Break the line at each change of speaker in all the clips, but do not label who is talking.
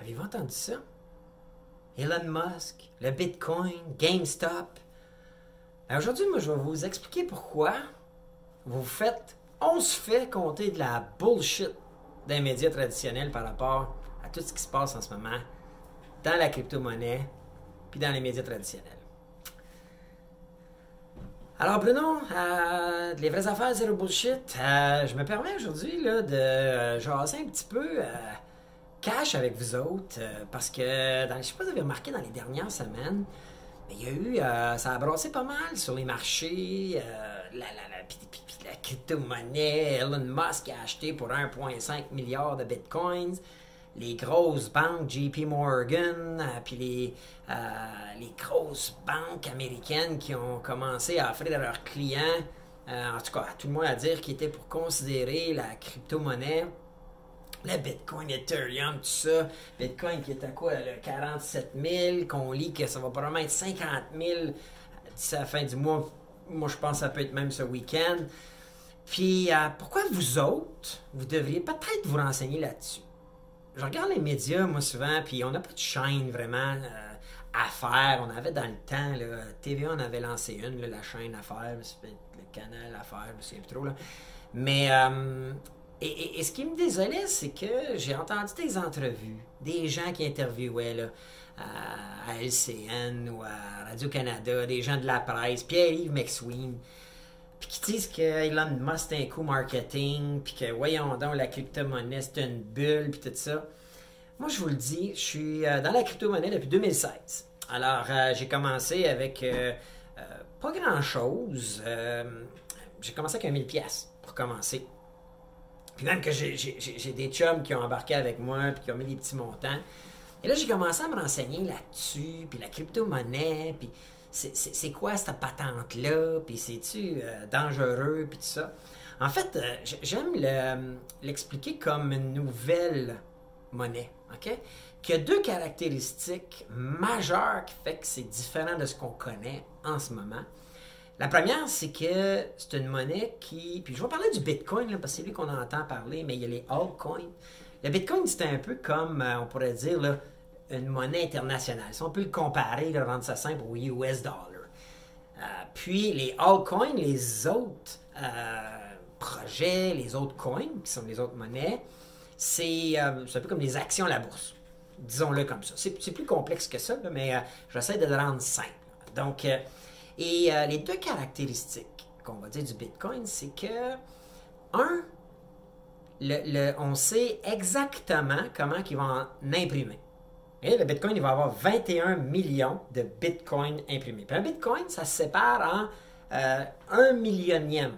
Avez-vous entendu ça? Elon Musk, le Bitcoin, GameStop. Ben, aujourd'hui, moi, je vais vous expliquer pourquoi vous faites, on se fait compter de la bullshit des médias traditionnels par rapport à tout ce qui se passe en ce moment dans la crypto-monnaie puis dans les médias traditionnels. Alors Bruno, euh, les vraies affaires zéro bullshit, euh, je me permets aujourd'hui de euh, jaser un petit peu cash avec vous autres euh, parce que dans, je sais pas si vous avez remarqué dans les dernières semaines, mais il y a eu, euh, ça a brassé pas mal sur les marchés, euh, la, la, la, la crypto-monnaie, Elon Musk a acheté pour 1,5 milliard de bitcoins. Les grosses banques, JP Morgan, puis les, les grosses banques américaines qui ont commencé à offrir à leurs clients, en tout cas, tout le monde à dire qu'ils étaient pour considérer la crypto-monnaie, le Bitcoin, Ethereum, tout ça. Bitcoin qui est à quoi, le 47 000, qu'on lit que ça va probablement être 50 000 d'ici la fin du mois. Moi, je pense que ça peut être même ce week-end. Puis, euh, pourquoi vous autres, vous devriez peut-être vous renseigner là-dessus? je regarde les médias, moi, souvent, puis on n'a pas de chaîne vraiment euh, à faire. On avait dans le temps, là, TVA, on avait lancé une, là, la chaîne à faire, le canal à faire, je me souviens plus trop. Là. Mais, euh, et, ce qui me désolait, c'est que j'ai entendu des entrevues, des gens qui interviewaient là, à, LCN ou à Radio-Canada, des gens de la presse, Pierre-Yves McSween, puis qui disent que Elon Musk c'est un coup marketing, puis que voyons donc la crypto-monnaie c'est une bulle, puis tout ça. Moi, je vous le dis, je suis euh, dans la crypto-monnaie depuis 2016. Alors, euh, j'ai commencé avec euh, pas grand-chose. J'ai commencé avec un 1000 pièces pour commencer. Puis même que j'ai- des chums qui ont embarqué avec moi, puis qui ont mis des petits montants. Et là, j'ai commencé à me renseigner là-dessus, puis la crypto-monnaie, puis c'est- quoi cette patente-là, puis c'est-tu euh, dangereux, puis tout ça. En fait, euh, j'aime le- l'expliquer comme une nouvelle monnaie, OK? Qui a deux caractéristiques majeures qui fait que c'est différent de ce qu'on connaît en ce moment. La première, c'est que c'est une monnaie qui. Puis je vais parler du Bitcoin, là, parce que c'est lui qu'on entend parler, mais il y a les altcoins. Le Bitcoin, c'est un peu comme, euh, on pourrait dire, là, une monnaie internationale. Si on peut le comparer, rendre ça simple au US dollar. Euh, puis les altcoins, les autres euh, projets, les autres coins, qui sont les autres monnaies, c'est un peu comme les actions à la bourse. Disons-le comme ça. C'est plus complexe que ça, mais j'essaie de le rendre simple. Donc, et euh, les deux caractéristiques qu'on va dire du Bitcoin, c'est que, un, le- le- on sait exactement comment ils vont en imprimer. Et le Bitcoin, il va avoir 21 millions de Bitcoin imprimés. Puis un Bitcoin, ça se sépare en euh, un millionième.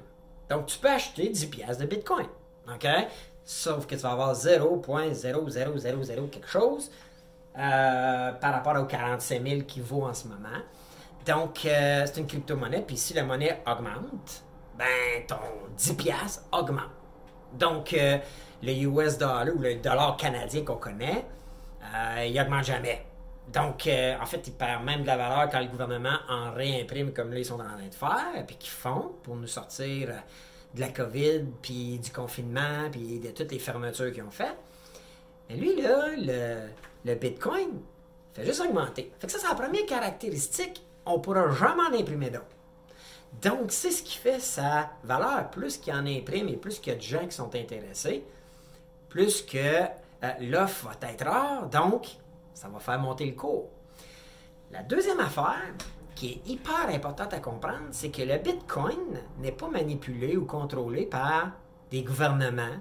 Donc, tu peux acheter 10 piastres de Bitcoin. OK? Sauf que tu vas avoir 0.00000 quelque chose euh, par rapport aux 45 000 qui vaut en ce moment. Donc, euh, c'est une crypto-monnaie. Puis si la monnaie augmente, ben, ton 10 piastres augmente. Donc, euh, le US dollar ou le dollar canadien qu'on connaît, euh, il augmente jamais. Donc, en fait, il perd même de la valeur quand le gouvernement en réimprime comme là, ils sont en train de faire, puis qu'ils font pour nous sortir de la COVID, puis du confinement, puis de toutes les fermetures qu'ils ont faites. Mais lui, là, le, le Bitcoin fait juste augmenter. Fait que ça, c'est la première caractéristique. On ne pourra jamais en imprimer d'autres. Donc, c'est ce qui fait sa valeur. Plus qu'il en imprime et plus qu'il y a de gens qui sont intéressés, plus que euh, l'offre va être rare, donc ça va faire monter le cours. La deuxième affaire, qui est hyper importante à comprendre, c'est que le Bitcoin n'est pas manipulé ou contrôlé par des gouvernements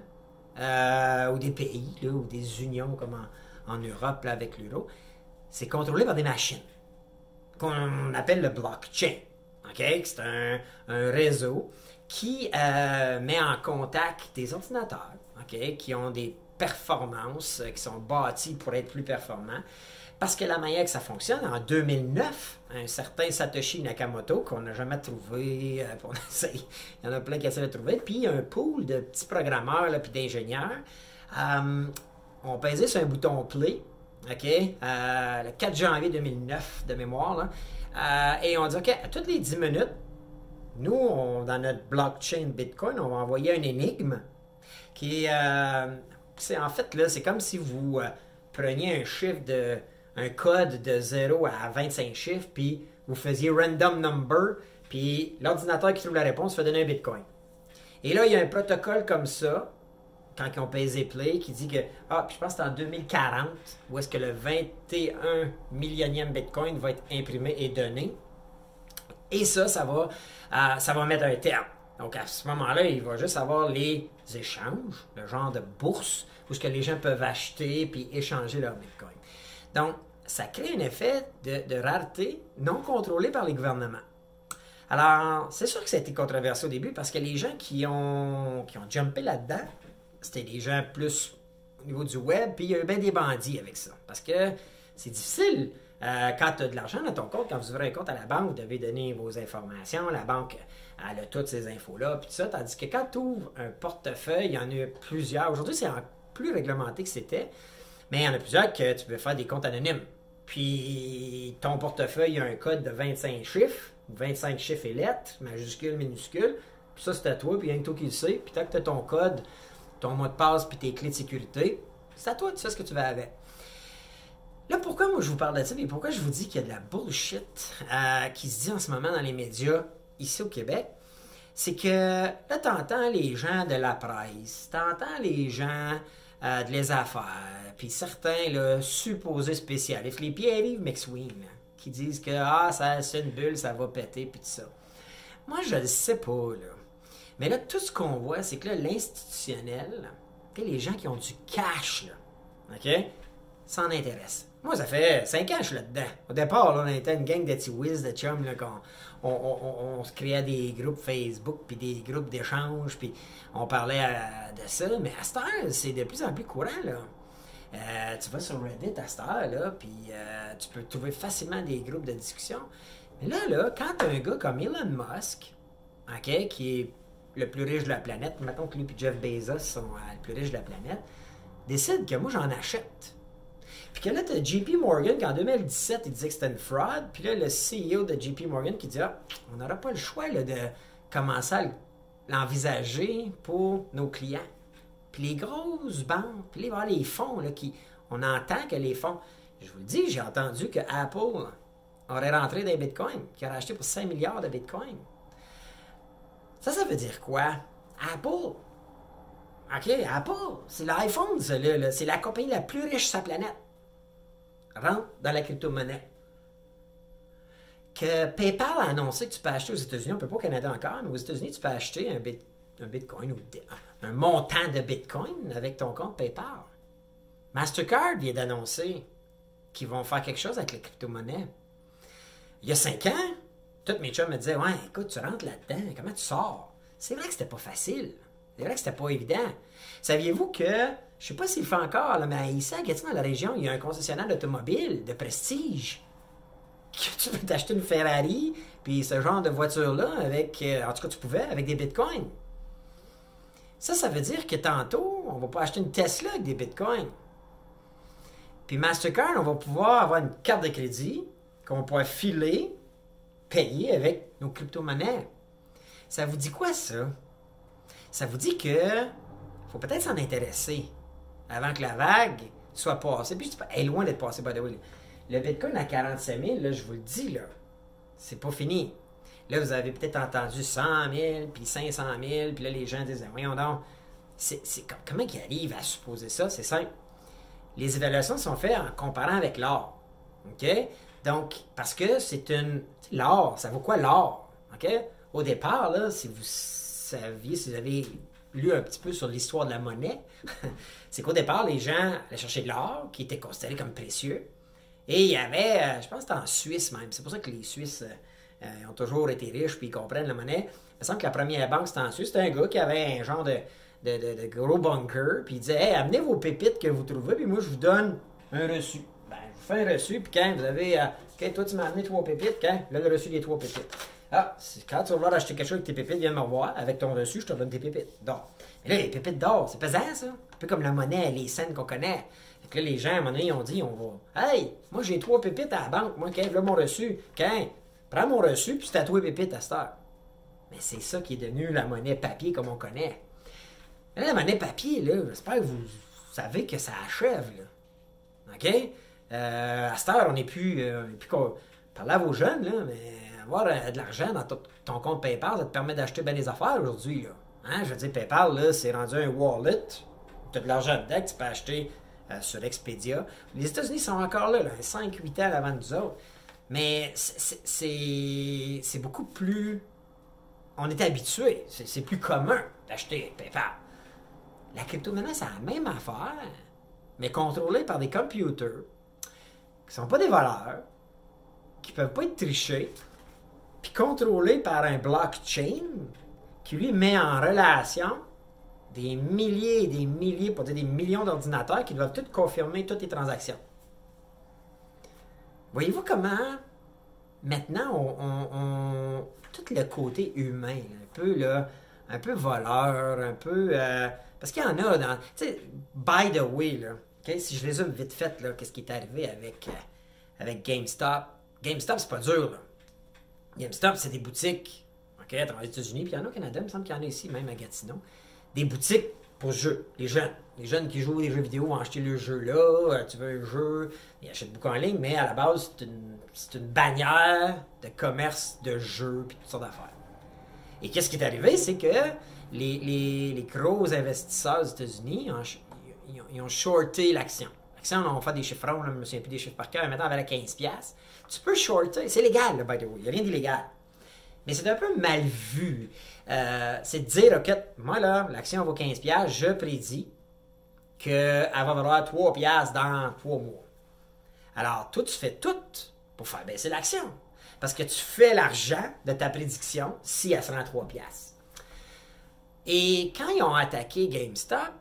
euh, ou des pays ou des unions comme en, Europe avec l'euro. C'est contrôlé par des machines qu'on appelle le blockchain. OK? C'est un, réseau qui euh, met en contact des ordinateurs qui ont des performances, euh, qui sont bâtis pour être plus performants. Parce que la manière que ça fonctionne, en 2009, un certain Satoshi Nakamoto, qu'on n'a jamais trouvé, euh, essaye, il y en a plein qui essaient de trouver, puis un pool de petits programmeurs, là, puis d'ingénieurs, ont pesé sur un bouton play, OK, euh, le 4 janvier 2009, de mémoire, là, euh, et on dit, OK, à toutes les 10 minutes, nous, dans notre blockchain Bitcoin, on va envoyer une énigme qui euh, c'est en fait, là, c'est comme si vous, preniez un chiffre de. un code de 0 à 25 chiffres, puis vous faisiez random number, puis l'ordinateur qui trouve la réponse fait donner un bitcoin. Et là, il y a un protocole comme ça, quand ils ont pesé play, qui dit que, ah, puis je pense que c'est en 2040, où est-ce que le 21 millionième bitcoin va être imprimé et donné. Et ça, ça va, euh, ça va mettre un terme. Donc à ce moment-là, il va juste avoir les échanges, le genre de bourse, où ce que les gens peuvent acheter puis échanger leur bitcoin. Donc, ça crée un effet de, rareté non contrôlé par les gouvernements. Alors, c'est sûr que ça a été controversé au début parce que les gens qui ont, qui ont jumpé là-dedans, c'était des gens plus au niveau du web, puis il y a eu bien des bandits avec ça. Parce que c'est difficile. Euh, quand tu as de l'argent dans ton compte, quand vous ouvrez un compte à la banque, vous devez donner vos informations. La banque, elle a toutes ces infos-là, puis tout ça. Tandis que quand tu ouvres un portefeuille, il y en a plusieurs. Aujourd'hui, c'est plus réglementé que c'était, mais il y en a plusieurs que tu peux faire des comptes anonymes. Puis ton portefeuille a un code de 25 chiffres, 25 chiffres et lettres, majuscules, minuscules. Puis ça, c'est à toi, puis il y toi qui le sais. Puis tant que tu as ton code, ton mot de passe, puis tes clés de sécurité, c'est à toi, tu sais ce que tu vas avec. Là, pourquoi moi je vous parle de ça, et pourquoi je vous dis qu'il y a de la bullshit euh, qui se dit en ce moment dans les médias ici au Québec, c'est que là, t'entends les gens de la presse, t'entends les gens euh, de les affaires, puis certains là, supposés spécialistes, les Pierre-Yves McSween, qui disent que ah, ça, c'est une bulle, ça va péter, puis tout ça. Moi, je le sais pas, là. Mais là, tout ce qu'on voit, c'est que là, l'institutionnel, les gens qui ont du cash, là, OK, s'en intéressent. Moi, ça fait 5 ans que je suis là-dedans. Au départ, on était une gang de petits whiz, de chums, là, on, on, se créait des groupes Facebook, puis des groupes d'échange, puis on parlait de ça. Mais à cette heure, c'est de plus en plus courant, là. Euh, tu vas sur Reddit à cette heure, là, puis euh, tu peux trouver facilement des groupes de discussion. Mais là, là, quand as un gars comme Elon Musk, OK, qui est le plus riche de la planète, mettons que lui et Jeff Bezos sont euh, le plus riche de la planète, décide que moi, j'en achète. Puis que là, tu as JP Morgan qui en 2017, il disait que c'était une fraude. Puis là, le CEO de JP Morgan qui dit ah, on n'aura pas le choix de commencer à l'envisager pour nos clients. Puis les grosses banques, puis les, les fonds, là, qui, on entend que les fonds. Je vous le dis, j'ai entendu que Apple aurait rentré des bitcoins, qui aurait acheté pour 5 milliards de bitcoins. Ça, ça veut dire quoi? Apple. OK, Apple, c'est l'iPhone, c'est la compagnie la plus riche sur la planète rentre dans la crypto-monnaie. Que PayPal a annoncé que tu peux acheter aux États-Unis, on ne peut pas au Canada encore, mais aux États-Unis, tu peux acheter un, Bitcoin ou un montant de Bitcoin avec ton compte PayPal. Mastercard vient d'annoncer qu'ils vont faire quelque chose avec les crypto-monnaies. Il y a cinq ans, tous mes chums me disaient Ouais, écoute, tu rentres là-dedans, comment tu sors? C'est vrai que c'était pas facile. C'est vrai que c'était pas évident. Saviez-vous que je sais pas s'il fait encore, mais ici à Gatineau, dans la région, il y a un concessionnaire d'automobile de prestige. Que tu peux t'acheter une Ferrari, puis ce genre de voiture-là, avec, euh, en tout cas, tu pouvais, avec des bitcoins. Ça, ça veut dire que tantôt, on va pas acheter une Tesla avec des bitcoins. Puis Mastercard, on va pouvoir avoir une carte de crédit qu'on va pouvoir filer, payer avec nos crypto-monnaies. Ça vous dit quoi, ça? Ça vous dit que faut peut-être s'en intéresser avant que la vague soit passée. Puis elle est loin d'être passée, by the way. Le Bitcoin à 45 000, là, je vous le dis, là, c'est pas fini. Là, vous avez peut-être entendu 100 000, puis 500 000, puis là, les gens disent, voyons donc, c'est, comment ils arrivent à supposer ça? C'est simple. Les évaluations sont faites en comparant avec l'or. OK? Donc, parce que c'est une. L'or, ça vaut quoi l'or? OK? Au départ, là, si vous saviez, si vous avez lu un petit peu sur l'histoire de la monnaie, c'est qu'au départ, les gens allaient chercher de l'or qui était considéré comme précieux. Et il y avait, euh, je pense que c'était en Suisse même. C'est pour ça que les Suisses euh, euh, ont toujours été riches puis ils comprennent la monnaie. Il me semble que la première banque, c'était en Suisse. C'était un gars qui avait un genre de, de, gros bunker. Puis il disait hey, amenez vos pépites que vous trouvez, puis moi, je vous donne un reçu. Ben, je vous fais un reçu, puis quand vous avez. OK, toi, tu m'as amené trois pépites, quand? Là, le reçu des trois pépites. Ah, quand tu vas vouloir acheter quelque chose avec tes pépites, viens me revoir. Avec ton reçu, je te donne tes pépites d'or. Mais là, les pépites d'or, c'est pesant, ça. Un peu comme la monnaie, les scènes qu'on connaît. Fait que là, les gens, à un moment donné, ils ont dit, on va. Hey, moi, j'ai trois pépites à la banque. Moi, quand? Là, mon reçu. Quand? Prends mon reçu, puis c'est à toi pépites à cette heure. Mais c'est ça qui est devenu la monnaie papier comme on connaît. Là, la monnaie papier, là, j'espère que vous savez que ça achève, là. OK? Euh, à cette heure, on n'est plus. Euh, plus parler à vos jeunes, là, mais avoir euh, de l'argent dans ton compte PayPal, ça te permet d'acheter bien des affaires aujourd'hui. Là. Hein? Je veux dire, PayPal, là, c'est rendu un wallet. Tu as de l'argent dedans que tu peux acheter euh, sur Expedia. Les États-Unis sont encore là, là 5-8 ans avant nous autres. Mais c'est beaucoup plus. On est habitué. C'est plus commun d'acheter PayPal. La crypto-monnaie, c'est la même affaire, mais contrôlée par des computers qui sont pas des voleurs, qui peuvent pas être trichés, puis contrôlés par un blockchain qui lui met en relation des milliers et des milliers, pour dire des millions d'ordinateurs qui doivent tous confirmer toutes les transactions. Voyez-vous comment maintenant on, tout le côté humain, un peu là, un peu voleur, un peu euh, parce qu'il y en a dans, tu sais, by the way là, si je résume vite fait qu'est-ce qui est arrivé avec euh, GameStop? GameStop c'est pas dur là. GameStop c'est des boutiques, ok, dans les États-Unis, puis il y en a au Canada, il me semble qu'il y en a ici même à Gatineau des boutiques pour jeux, les jeunes. Les jeunes qui jouent des jeux vidéo vont acheter le jeu là, euh, tu veux un jeu, ils achètent beaucoup en ligne, mais à la base, c'est une, bannière de commerce de jeux et toutes sortes d'affaires. Et qu'est-ce qui est arrivé, c'est que les, les, gros investisseurs aux États-Unis, ils, ont shorté l'action. L'action, on fait des chiffrons, là, je me souviens plus des chiffres par cœur, maintenant, avec 15$. Tu peux shorter, c'est légal, là, by the way, il n'y a rien d'illégal. Mais c'est un peu mal vu. Euh, c'est de dire, OK, moi là, l'action vaut 15$, je prédis qu'elle va valoir 3$ dans 3 mois. Alors, toi, tu fais tout pour faire baisser l'action. Parce que tu fais l'argent de ta prédiction si elle se rend 3$. Et quand ils ont attaqué GameStop,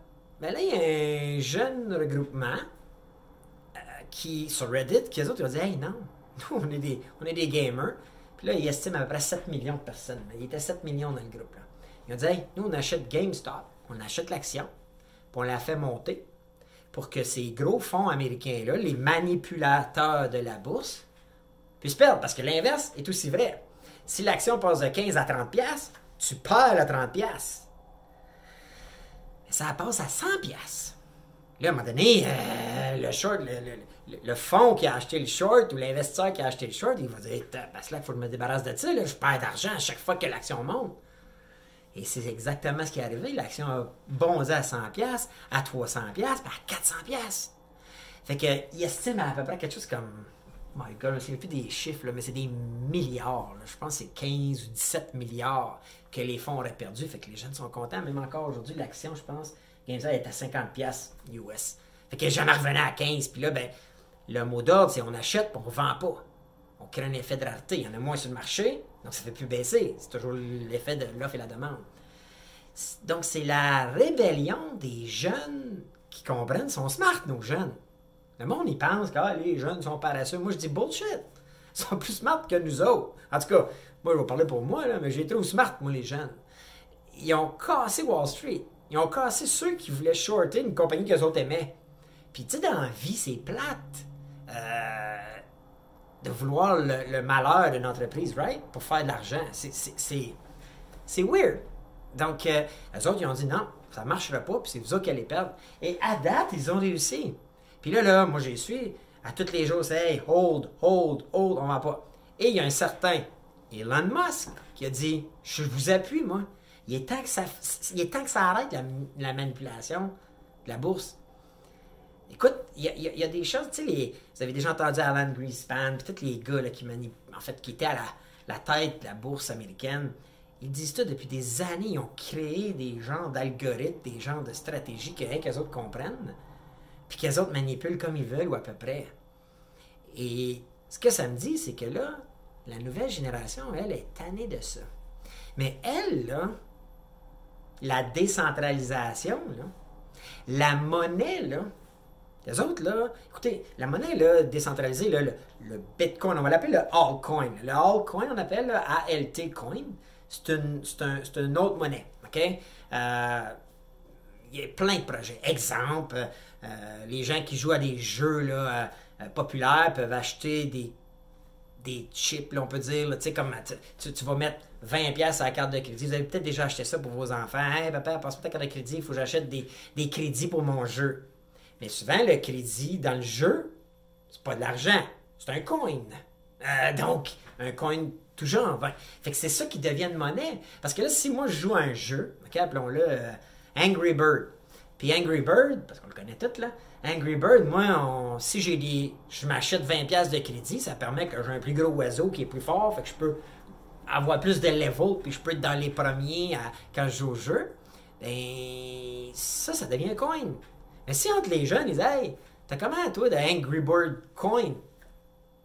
ben là, il y a un jeune regroupement euh, qui, sur Reddit qui, eux autres, ils ont dit Hey, non, nous, on est des, on est des gamers. Puis là, il estime à peu près 7 millions de personnes. Il était 7 millions dans le groupe. Ils ont dit hey, nous, on achète GameStop, on achète l'action, puis on la fait monter pour que ces gros fonds américains-là, les manipulateurs de la bourse, puissent perdre. Parce que l'inverse est aussi vrai. Si l'action passe de 15 à 30 pièces, tu perds à 30 pièces. Ça passe à 100 pièces. Là, à un moment donné, euh, le short, le, fonds qui a acheté le short ou l'investisseur qui a acheté le short, il va dire Parce que là, il faut que je me débarrasse de ça, je perds d'argent à chaque fois que l'action monte. Et c'est exactement ce qui est arrivé. L'action a bondi à 100$, à 300$, puis à 400$. Fait qu'il estime à, peu près quelque chose comme. My God, je ne sais plus des chiffres, mais c'est des milliards. Je pense que c'est 15 ou 17 milliards que les fonds auraient perdu. Fait que les jeunes sont contents. Même encore aujourd'hui, l'action, je pense, GameStop est à 50$ US. Fait qu'elle jamais revenait à 15. Puis là, ben, le mot d'ordre, c'est on achète, puis on vend pas. On crée un effet de rareté. Il y en a moins sur le marché, donc ça fait plus baisser. C'est toujours l'effet de l'offre et la demande. Donc, c'est la rébellion des jeunes qui comprennent, sont smart, nos jeunes. Le monde, il pense que ah, les jeunes sont paresseux. Moi, je dis bullshit. Ils sont plus smart que nous autres. En tout cas, moi, je vais parler pour moi, là, mais j'ai trouvé smart, moi, les jeunes. Ils ont cassé Wall Street. Ils ont cassé ceux qui voulaient shorter une compagnie qu'eux autres aimaient. Puis, tu sais, dans la vie, c'est plate euh, de vouloir le, malheur d'une entreprise, right? Pour faire de l'argent. C'est weird. Donc, euh, eux autres, ils ont dit non, ça ne marchera pas, puis c'est vous autres qui allez perdre. Et à date, ils ont réussi. Puis là, là, moi, j'ai su, à tous les jours, c'est hey, hold, hold, hold, on va pas. Et il y a un certain Elon Musk qui a dit Je vous appuie, moi. Il est temps que ça, il est temps que ça arrête la, manipulation de la bourse. Écoute, il y, a des choses, tu sais, vous avez déjà entendu Alan Greenspan, puis tous les gars là, qui, en fait, qui étaient à la, la tête de la bourse américaine. Ils disent ça depuis des années. Ils ont créé des genres d'algorithmes, des genres de stratégies que les autres comprennent, puis qu'elles autres manipulent comme ils veulent ou à peu près. Et ce que ça me dit, c'est que là, la nouvelle génération, elle, est tannée de ça. Mais elle, là, la décentralisation, la monnaie, les autres, là, écoutez, la monnaie décentralisée, le, Bitcoin, on va l'appeler le altcoin. Le altcoin, on appelle le ALT coin. C'est une, un, autre monnaie. Euh, il y a plein de projets. Exemple, euh, les gens qui jouent à des jeux euh, populaires peuvent acheter des des chips, on peut dire, tu sais, comme tu, vas mettre 20$ à la carte de crédit. Vous avez peut-être déjà acheté ça pour vos enfants. Hey, papa, passe-moi ta carte de crédit, il faut que j'achète des, des, crédits pour mon jeu. Mais souvent, le crédit dans le jeu, c'est pas de l'argent, c'est un coin. Euh, donc, un coin tout genre. Fait que c'est ça qui devient monnaie. Parce que là, si moi je joue à un jeu, appelons-le euh, Angry Bird. Puis Angry Bird, parce qu'on le connaît tout là, Angry Bird, moi, si j'ai des. Je m'achète 20$ de crédit, ça permet que j'ai un plus gros oiseau qui est plus fort, fait que je peux avoir plus de level, puis je peux être dans les premiers quand je joue au jeu. Ben, ça, ça devient un coin. Mais si entre les jeunes, ils disent Hey, t'as comment toi de Angry Bird coin?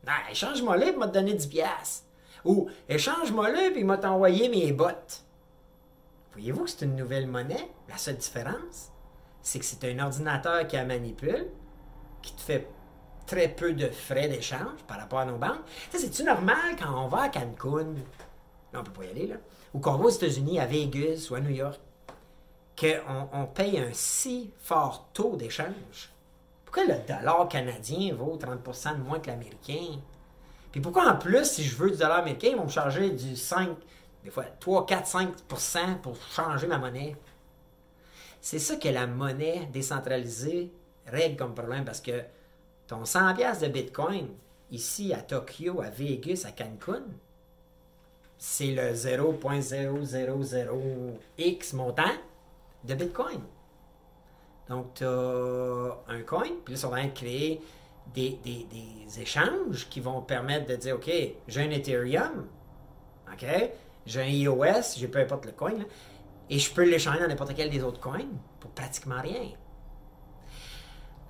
Ah, échange-moi là, il m'a donné 10$. Ou échange-moi là, puis il m'a envoyé mes bottes. Voyez-vous que c'est une nouvelle monnaie? La seule différence, c'est que c'est un ordinateur qui la manipule, qui te fait très peu de frais d'échange par rapport à nos banques. C'est-tu normal quand on va à Cancun, là on peut pas y aller, là, ou qu'on va aux États-Unis, à Vegas ou à New York, qu'on on paye un si fort taux d'échange? Pourquoi le dollar canadien vaut 30% de moins que l'américain? Puis pourquoi en plus, si je veux du dollar américain, ils vont me charger du 5, des fois 3, 4, 5% pour changer ma monnaie? C'est ça que la monnaie décentralisée règle comme problème parce que ton 100$ de Bitcoin, ici à Tokyo, à Vegas, à Cancun, c'est le 0.000x montant de Bitcoin. Donc, tu as un coin, puis là, ça va créer des, échanges qui vont permettre de dire, OK, j'ai un Ethereum, OK, j'ai un EOS, j'ai peu importe le coin, et je peux l'échanger dans n'importe quel des autres coins pour pratiquement rien.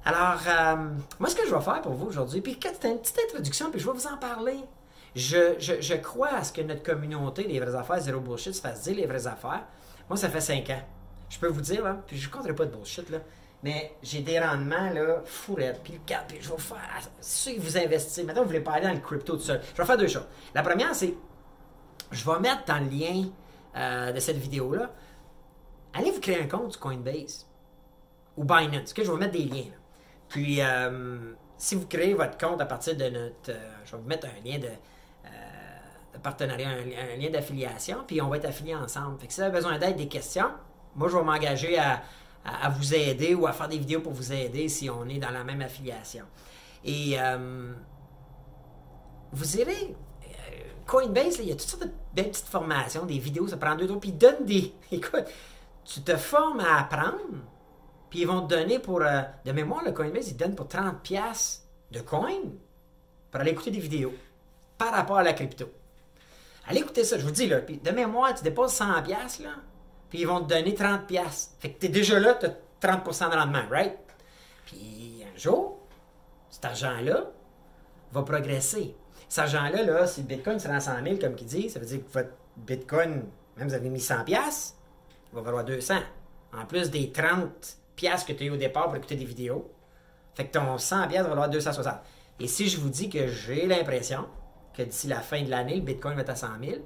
Alors, euh, moi, ce que je vais faire pour vous aujourd'hui, puis c'est une petite introduction, puis je vais vous en parler. Je, je, crois à ce que notre communauté des vraies affaires, zéro bullshit, se fasse dire les vraies affaires. Moi, ça fait cinq ans. Je peux vous dire, là, puis je ne compterai pas de bullshit, là, mais j'ai des rendements, là, fourrettes, puis le cap, puis je vais faire, si vous investissez, maintenant vous voulez parler dans le crypto tout seul, je vais faire deux choses. La première, c'est, je vais mettre dans le lien euh, de cette vidéo-là, allez vous créer un compte sur Coinbase ou Binance, que je vais mettre des liens. Puis, euh, si vous créez votre compte à partir de notre, euh, je vais vous mettre un lien de, de partenariat, un, lien d'affiliation, puis on va être affiliés ensemble. Fait que si vous avez besoin d'aide, des questions, moi, je vais m'engager à, vous aider ou à faire des vidéos pour vous aider si on est dans la même affiliation. Et euh, vous irez. Euh, Coinbase, il y a toutes sortes de belles petites formations, des vidéos, ça prend deux jours, puis ils donnent des. Écoute, tu te formes à apprendre, puis ils vont te donner pour. Euh, de mémoire, le Coinbase, ils donnent pour 30$ de coin pour aller écouter des vidéos par rapport à la crypto. Allez écouter ça, je vous dis, là, puis de mémoire, tu déposes 100$, là, puis ils vont te donner 30 pièces. Fait que tu es déjà là, tu as 30% de rendement, right? Puis un jour, cet argent-là va progresser. Cet argent-là, là, si le Bitcoin se rend 100 000, comme il dit, ça veut dire que votre Bitcoin, même vous avez mis 100 pièces, il va valoir 200. En plus des 30 pièces que tu as eu au départ pour écouter des vidéos. Fait que ton 100 pièces va valoir 260. Et si je vous dis que j'ai l'impression que d'ici la fin de l'année, le Bitcoin va être à 100 000,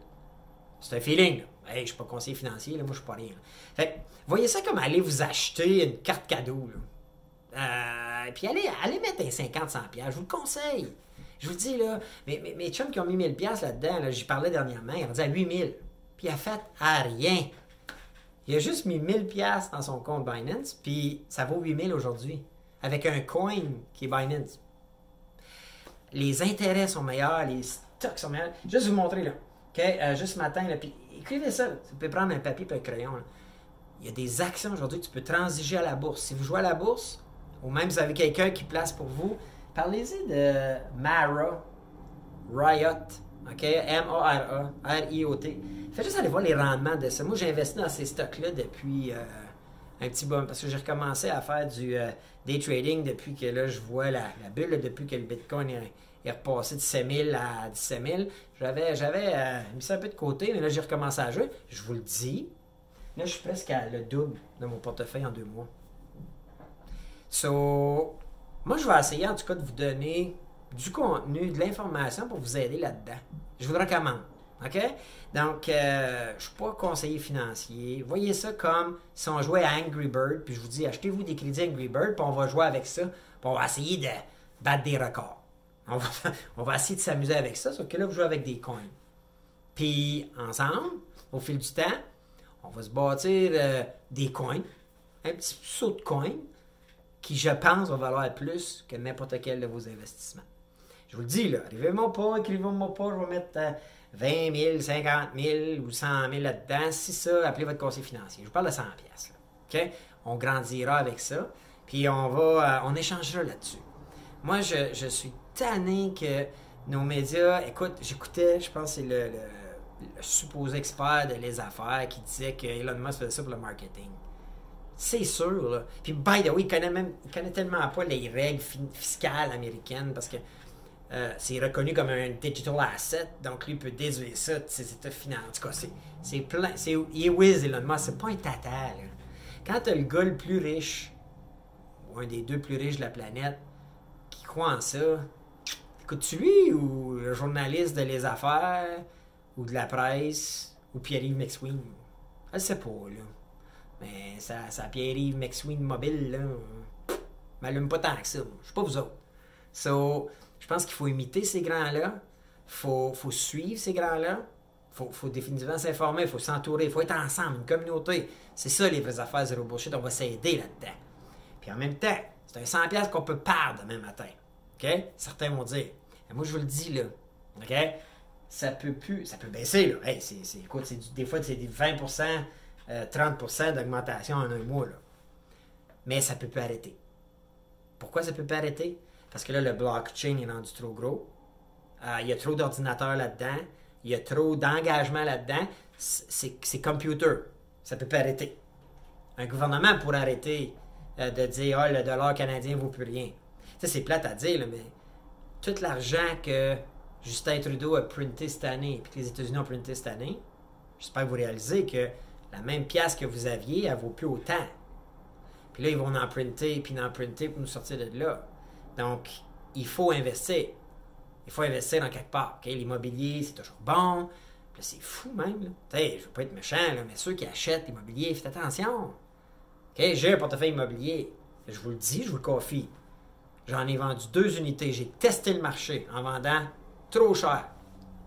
c'est un feeling. Je suis pas conseiller financier, moi je suis pas rien. Fait voyez ça comme aller vous acheter une carte cadeau. Euh, puis allez, allez mettre un 50-100$, je vous le conseille. Je vous dis, là, mes, mes, chums qui ont mis 1000$ là-dedans, là, j'y parlais dernièrement, ils dit à 8000$. Puis il a fait à rien. Il a juste mis 1000$ dans son compte Binance, puis ça vaut 8000 aujourd'hui, avec un coin qui est Binance. Les intérêts sont meilleurs, les stocks sont meilleurs. Juste vous montrer, là. Euh, juste ce matin, là, puis écrivez ça. Vous pouvez prendre un papier et un crayon. Il y a des actions aujourd'hui tu peux transiger à la bourse. Si vous jouez à la bourse, ou même vous avez quelqu'un qui place pour vous, parlez-y de Mara, Riot, OK? M-A-R-A, R-I-O-T. Faites juste aller voir les rendements de ça. Moi, j'ai investi dans ces stocks-là depuis euh, un petit bon, parce que j'ai recommencé à faire du euh, day trading depuis que là, je vois la, bulle, depuis que le Bitcoin est est repassé de 7 000 à 17 000. J'avais, j'avais euh, mis ça un peu de côté, mais là, j'ai recommencé à jouer. Je vous le dis. Là, je suis presque à le double de mon portefeuille en deux mois. So, moi, je vais essayer en tout cas de vous donner du contenu, de l'information pour vous aider là-dedans. Je vous le recommande. OK? Donc, euh, je ne suis pas conseiller financier. Voyez ça comme si on jouait à Angry Bird, puis je vous dis, achetez-vous des crédits Angry Bird, puis on va jouer avec ça, puis on va essayer de battre des records. On va, essayer de s'amuser avec ça, sauf que là, vous jouez avec des coins. Puis, ensemble, au fil du temps, on va se bâtir euh, des coins, un petit saut de coins. qui, je pense, va valoir plus que n'importe quel de vos investissements. Je vous le dis, là, arrivez-moi pas, écrivez-moi pas, je vais mettre 20 000, 50 000 ou 100 000 là-dedans. Si ça, appelez votre conseiller financier. Je vous parle de 100 pièces. OK? On grandira avec ça, puis on va, euh, on échangera là-dessus. Moi, je, suis tanné que nos médias, écoute, j'écoutais, je pense c'est le, supposé expert de les affaires qui disait que Elon Musk faisait ça pour le marketing. C'est sûr, là. Puis, by the way, il connaît, même, il connaît tellement pas les règles fiscales américaines parce que euh, c'est reconnu comme un digital asset, donc lui peut déduire ça de ses états financiers. En tout cas, c'est plein. C'est, il est c'est pas un tata. Là. Quand t'as le gars le plus riche, ou un des deux plus riches de la planète, qui croit en ça, écoutes-tu lui ou le journaliste de Les Affaires, ou de la presse, ou Pierre-Yves McSween? Je sais pas, là. Mais ça, ça Pierre-Yves McSween mobile, là, m'allume pas tant que ça. Je suis pas vous autres. So, je pense qu'il faut imiter ces grands-là. Faut, faut, suivre ces grands-là. Faut, faut, définitivement s'informer, il faut s'entourer, il faut être ensemble, une communauté. C'est ça les vraies affaires zéro bullshit, on va s'aider là-dedans. Puis en même temps, c'est un 100$ qu'on peut perdre demain matin. OK? Certains vont dire. Moi, je vous le dis, là. OK? Ça peut plus. Ça peut baisser. Hey, des fois, c'est des 20%, 30% euh, d'augmentation en un mois, là. Mais ça peut plus arrêter. Pourquoi ça peut pas arrêter? Parce que là, le blockchain est rendu trop gros. Euh, il y a trop d'ordinateurs là-dedans. Il y a trop d'engagement là-dedans. C'est computer. Ça peut pas arrêter. Un gouvernement pourrait arrêter euh, de dire oh, le dollar canadien vaut plus rien. Ça, c'est plate à dire, mais tout l'argent que Justin Trudeau a printé cette année, puis que les États-Unis ont printé cette année, j'espère que vous réalisez que la même pièce que vous aviez, elle vaut plus autant. Puis là, ils vont en printer, puis en printer pour nous sortir de là. Donc, il faut investir. Il faut investir dans quelque part. L'immobilier, c'est toujours bon. c'est fou même. Je ne veux pas être méchant, mais ceux qui achètent l'immobilier, faites attention. J'ai un portefeuille immobilier. Je vous le dis, je vous confie. J'en ai vendu deux unités. J'ai testé le marché en vendant trop cher.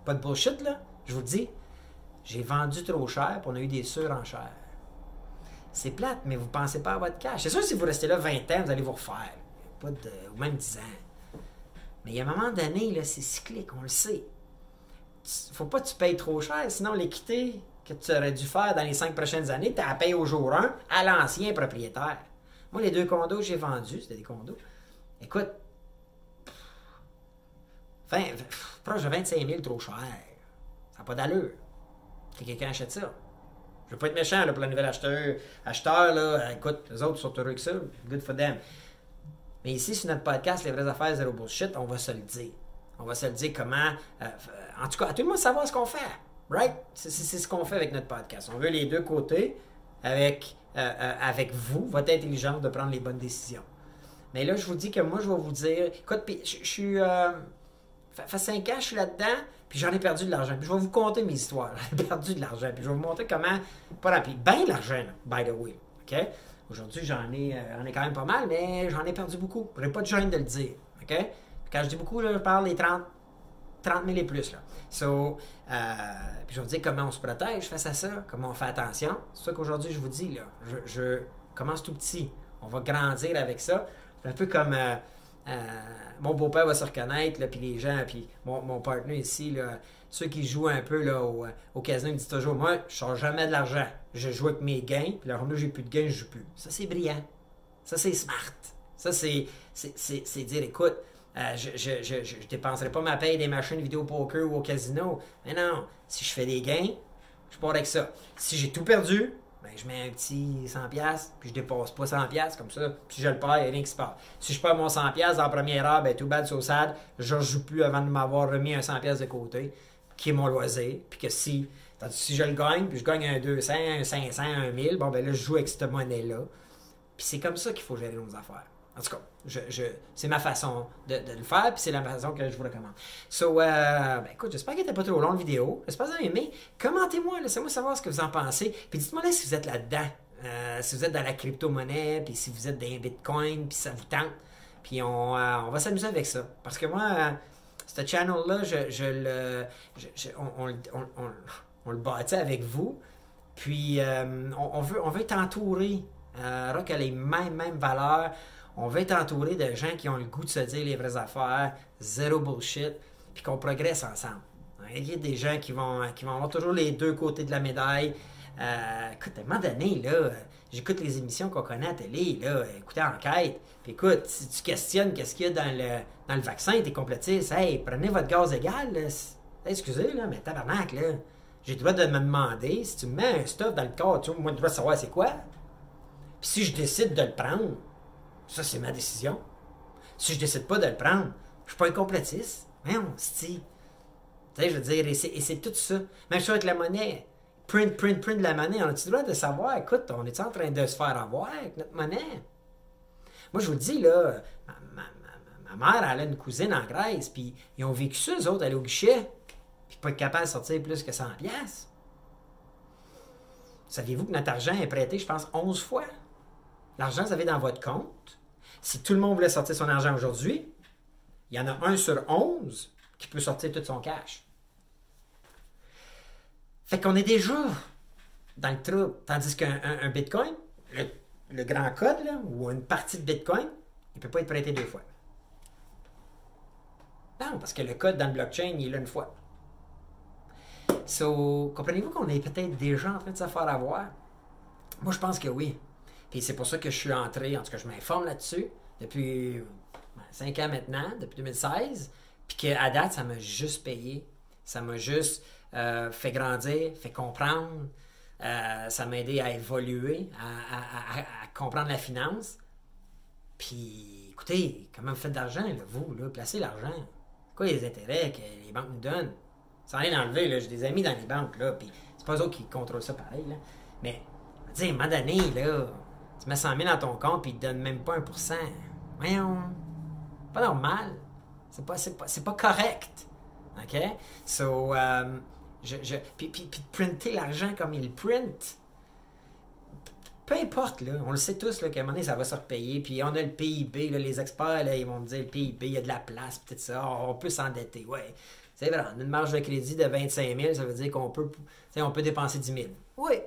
Pas de bullshit, là. Je vous le dis. J'ai vendu trop cher, puis on a eu des surenchères. C'est plate, mais vous ne pensez pas à votre cash. C'est sûr, si vous restez là 20 ans, vous allez vous refaire pas de, ou même 10 ans. Mais il y a un moment donné, là, c'est cyclique, on le sait. Faut pas que tu payes trop cher, sinon l'équité que tu aurais dû faire dans les 5 prochaines années, tu as payé au jour 1 à l'ancien propriétaire. Moi, les deux condos que j'ai vendus, c'était des condos. Écoute, 20, proche de 25 000 trop cher. Ça n'a pas d'allure. Que quelqu'un achète ça. Je veux pas être méchant là, pour le nouvel acheteur. Acheteur, là, écoute, les autres sont heureux que ça. Good for them. Mais ici, sur notre podcast, Les vraies affaires, zéro bullshit, on va se le dire. On va se le dire comment. Euh, en tout cas, à tout le monde savoir ce qu'on fait. Right? C'est ce qu'on fait avec notre podcast. On veut les deux côtés avec, euh, euh, avec vous, votre intelligence de prendre les bonnes décisions. Mais là, je vous dis que moi, je vais vous dire. Écoute, je, suis. Ça fait 5 ans, je suis là-dedans, puis j'en ai perdu de l'argent. Puis je vais vous conter mes histoires. J'ai perdu de l'argent. Puis je vais vous montrer comment. Pas rapide. Bien l'argent, by the way. OK? Aujourd'hui, j'en ai, euh, ai quand même pas mal, mais j'en ai perdu beaucoup. Je n'ai pas de gêne de le dire. OK? Quand je dis beaucoup, je parle des 30, 30 000 et plus. Là. So, euh, puis je vous dire comment on se protège face à ça, comment on fait attention. C'est ça qu'aujourd'hui, je vous dis. Là, je, commence tout petit. On va grandir avec ça. C'est un peu comme euh, mon beau-père va se reconnaître, puis les gens, puis mon, mon partenaire ici, là, ceux qui jouent un peu là, au, au casino, ils disent toujours Moi, je sors jamais de l'argent. Je joue avec mes gains, puis là, j'ai plus de gains, je joue plus. Ça, c'est brillant. Ça, c'est smart. Ça, c'est, dire Écoute, euh, je, je, je, dépenserai pas ma paye des machines vidéo poker ou au casino. Mais non, si je fais des gains, je pars avec ça. Si j'ai tout perdu, ben, je mets un petit 100$, puis je dépasse pas 100$, comme ça, puis je le perds, il n'y a rien qui se passe. Si je perds mon 100$ dans la première heure, ben tout bad, so sad, je ne joue plus avant de m'avoir remis un 100$ de côté qui est mon loisir, puis que si, si je le gagne, puis je gagne un 200, un 500, un 1000, bon, ben là, je joue avec cette monnaie-là. Puis c'est comme ça qu'il faut gérer nos affaires. En tout cas, je, je, c'est ma façon de, le faire, puis c'est la façon que je vous recommande. So, euh, ben écoute, j'espère qu'elle n'était pas trop longue vidéo. J'espère que vous avez aimé. Commentez-moi, laissez-moi savoir ce que vous en pensez. Puis dites-moi là si vous êtes là-dedans. Euh, si vous êtes dans la crypto-monnaie, puis si vous êtes dans Bitcoin, puis ça vous tente. Puis on, euh, on va s'amuser avec ça. Parce que moi, ce channel-là, je, le, on, on, le bâtit avec vous. Puis, euh, on, veut, on veut t'entourer. Euh, Rock a les mêmes, mêmes valeurs. On veut être entouré de gens qui ont le goût de se dire les vraies affaires, zéro bullshit, puis qu'on progresse ensemble. Il y a des gens qui vont, qui vont avoir toujours les deux côtés de la médaille. Euh, écoute, à un moment donné, là, j'écoute les émissions qu'on connaît à télé, là, écoutez Enquête, puis écoute, si tu questionnes qu'est-ce qu'il y a dans le, dans le vaccin, t'es complotiste, hey, prenez votre gaz égal, là. excusez, là, mais tabarnak, là, j'ai le droit de me demander, si tu me mets un stuff dans le corps, tu vois, moi, je dois savoir c'est quoi? Puis si je décide de le prendre, ça, c'est ma décision. Si je décide pas de le prendre, je suis pas un complotiste. on se Tu sais, je veux dire, et c'est tout ça. Même chose avec la monnaie print, print, print de la monnaie. On a-tu le droit de savoir, écoute, on est en train de se faire avoir avec notre monnaie? Moi, je vous le dis, là, ma, mère, elle a une cousine en Grèce, puis ils ont vécu ça, eux autres, aller au guichet, puis pas être capable de sortir plus que 100 pièces. Saviez-vous que notre argent est prêté, je pense, 11 fois? L'argent, vous avez dans votre compte. Si tout le monde voulait sortir son argent aujourd'hui, il y en a un sur 11 qui peut sortir tout son cash. Fait qu'on est déjà dans le trou. Tandis qu'un Bitcoin, le, grand code, ou une partie de Bitcoin, il ne peut pas être prêté deux fois. Non, parce que le code dans le blockchain, il est là une fois. So, comprenez-vous qu'on est peut-être déjà en train de se faire avoir? Moi, je pense que oui. Puis c'est pour ça que je suis entré, en tout cas, je m'informe là-dessus depuis ben, cinq ans maintenant, depuis 2016. Puis qu'à date, ça m'a juste payé. Ça m'a juste euh, fait grandir, fait comprendre. Euh, ça m'a aidé à évoluer, à, comprendre la finance. Puis, écoutez, comment vous faites d'argent, vous, là, placez l'argent. Quoi les intérêts que les banques nous donnent? Sans rien enlever, là, j'ai des amis dans les banques, là, puis c'est pas eux qui contrôlent ça pareil, là. Mais, à un moment donné, là, tu mets 100 000 dans ton compte, puis ils te donnent même pas 1%. Voyons, pas normal. C'est pas, pas, pas correct. OK? So, um, je, puis, puis, puis, printer l'argent comme il print. Peu importe, là, on le sait tous qu'à un moment donné, ça va se repayer. Puis on a le PIB, les experts, là, ils vont me dire le PIB, il y a de la place, peut-être ça, on peut s'endetter. Ouais, c'est vrai, on a une marge de crédit de 25 000, ça veut dire qu'on peut, on peut dépenser 10 000. Oui,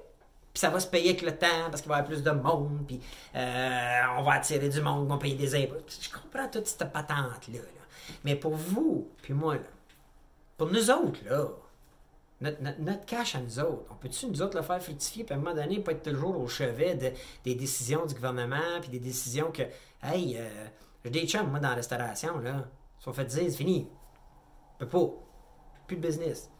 puis ça va se payer avec le temps parce qu'il va y avoir plus de monde, puis euh, on va attirer du monde, on va payer des impôts. Je comprends toute cette patente-là. Là. Mais pour vous, puis moi, là, pour nous autres, là, notre, cash à nous autres, on peut-tu nous autres le faire fructifier, puis à un moment donné, pas être toujours au chevet de, des décisions du gouvernement, puis des décisions que, hey, euh, j'ai des chums, moi, dans la restauration, là, ils sont fait dire, c'est fini. Peut pas. Plus de business.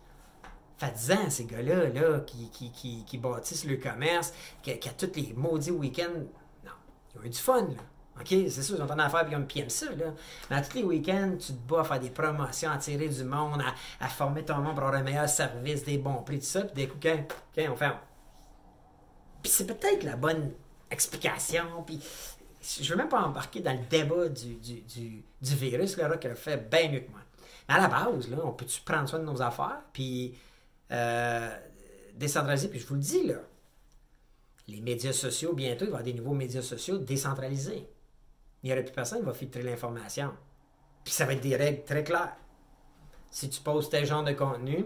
Faites-en, ces gars-là, là, qui, qui, qui, qui, bâtissent le commerce, qui, qui, a tous les maudits week-ends. Non, ils ont eu du fun, là. OK, c'est sûr, ils ont en affaire aiment ça, là. Mais à tous les week-ends, tu te bats à faire des promotions, à tirer du monde, à, former ton monde pour avoir un meilleur service, des bons prix, tout ça. Puis des coups, OK, on ferme. Puis c'est peut-être la bonne explication. Puis je veux même pas embarquer dans le débat du, du, du, du virus, là, qui fait bien mieux que moi. Mais à la base, là, on peut-tu prendre soin de nos affaires, puis euh, décentraliser, puis je vous le dis, là, les médias sociaux, bientôt, il va y avoir des nouveaux médias sociaux décentralisés il n'y aurait plus personne qui va filtrer l'information. Puis ça va être des règles très claires. Si tu poses tel genre de contenu,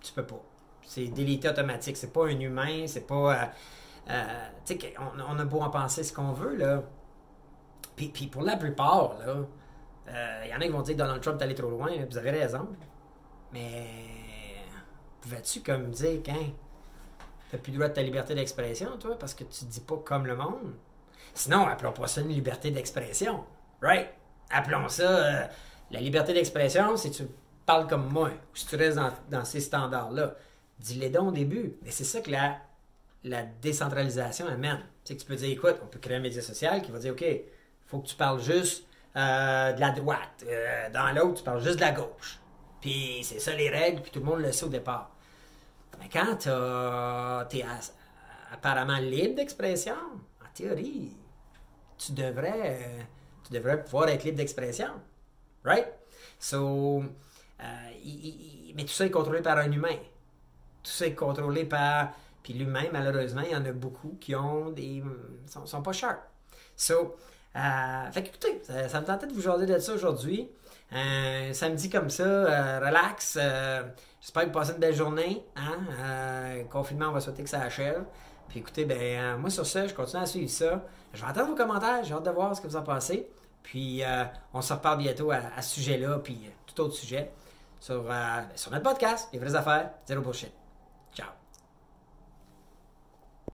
tu peux pas. C'est délité automatique. C'est pas un humain, c'est pas. Euh, euh, tu sais, on, a beau en penser ce qu'on veut, là. Puis, pour la plupart, là, il euh, y en a qui vont dire Donald Trump est allé trop loin, vous avez raison. Mais pouvais-tu comme dire qu'un t'as plus le droit de ta liberté d'expression, toi, parce que tu dis pas comme le monde? Sinon, appelons pas ça une liberté d'expression. Right? Appelons ça euh, la liberté d'expression, si tu parles comme moi, ou si tu restes dans, ces standards-là. Dis-les donc au début. Mais c'est ça que la, décentralisation amène. Sais que tu peux dire, écoute, on peut créer un média social qui va dire, OK, faut que tu parles juste euh, de la droite. Euh, dans l'autre, tu parles juste de la gauche. Puis c'est ça les règles, puis tout le monde le sait au départ. Mais quand tu es apparemment libre d'expression, en théorie, tu devrais, tu devrais pouvoir être libre d'expression. Right? So, euh, mais tout ça est contrôlé par un humain. Tout ça est contrôlé par. Puis l'humain, malheureusement, il y en a beaucoup qui ont des. sont, sont pas sharp. So, euh, fait écoutez, ça, me tentait de vous jaser de ça aujourd'hui. Euh, samedi comme ça, euh, relax. J'espère que vous passez une belle journée. Hein? confinement, on va souhaiter que ça achève. Puis écoutez, ben moi sur ça, je continue à suivre ça. Je vais attendre vos commentaires, j'ai hâte de voir ce que vous en pensez. Puis on se reparle bientôt à, ce sujet-là, puis tout autre sujet sur, sur notre podcast, Les vraies affaires, zéro bullshit.